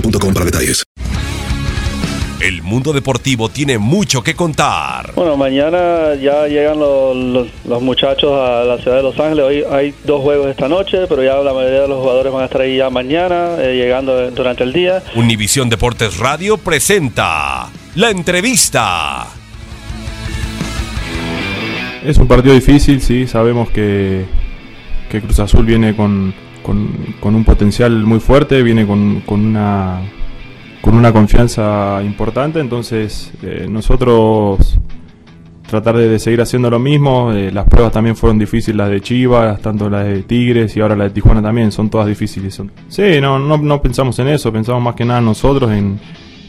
boostmobile.com para detalles. El mundo deportivo tiene mucho que contar. Bueno, mañana ya llegan los, los- los muchachos a la ciudad de Los Ángeles. Hoy hay dos juegos esta noche, pero ya la mayoría de los jugadores van a estar ahí ya mañana, eh, llegando durante el día. Univisión Deportes Radio presenta la entrevista. Es un partido difícil, sí, sabemos que, que Cruz Azul viene con, con- un potencial muy fuerte, viene con, con una, con una confianza importante, entonces eh, nosotros tratar de, seguir haciendo lo mismo, eh, las pruebas también fueron difíciles, las de Chivas, tanto las de Tigres y ahora las de Tijuana también, son todas difíciles. Son- Sí, no, no, no pensamos en eso, pensamos más que nada nosotros en,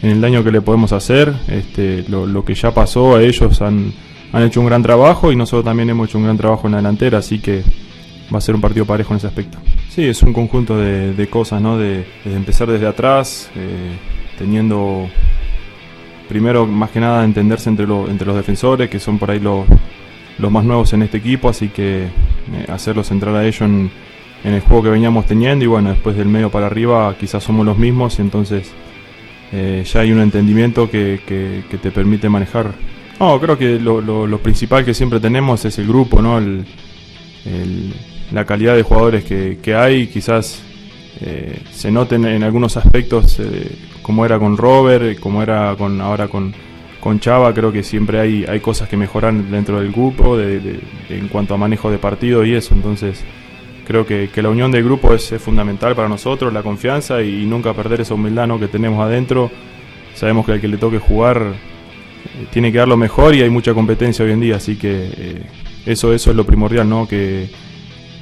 en el daño que le podemos hacer, este, lo, lo que ya pasó, ellos han, han hecho un gran trabajo y nosotros también hemos hecho un gran trabajo en la delantera, así que va a ser un partido parejo en ese aspecto. Sí, es un conjunto de, de cosas, ¿no? De, empezar desde atrás, eh, teniendo primero más que nada entenderse entre, lo- entre los defensores, que son por ahí los, los más nuevos en este equipo, así que eh, hacerlos entrar a ellos en, el juego que veníamos teniendo y bueno, después del medio para arriba quizás somos los mismos y entonces eh, ya hay un entendimiento que, que- te permite manejar. No, creo que lo, lo- principal que siempre tenemos es el grupo, ¿no? El- la calidad de jugadores que, que hay, quizás eh, se noten en algunos aspectos eh, como era con Robert, como era con ahora con, con Chava, creo que siempre hay, hay cosas que mejorar dentro del grupo en cuanto a manejo de partido y eso, entonces creo que, que la unión del grupo es, fundamental para nosotros, la confianza y, nunca perder esa humildad ¿no? que tenemos adentro. Sabemos que al que le toque jugar eh, tiene que dar lo mejor y hay mucha competencia hoy en día, así que eso, eso es lo primordial, ¿no? Que,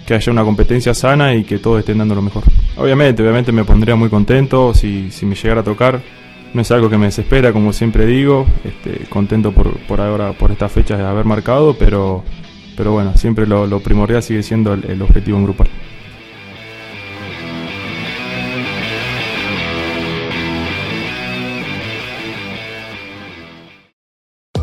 que haya una competencia sana y que todos estén dando lo mejor. Obviamente, obviamente me pondría muy contento si, si me llegara a tocar. No es algo que me desespera, como siempre digo. Este, contento por, por ahora, por estas fechas de haber marcado, pero, pero bueno, siempre lo, primordial sigue siendo el, el objetivo en grupal.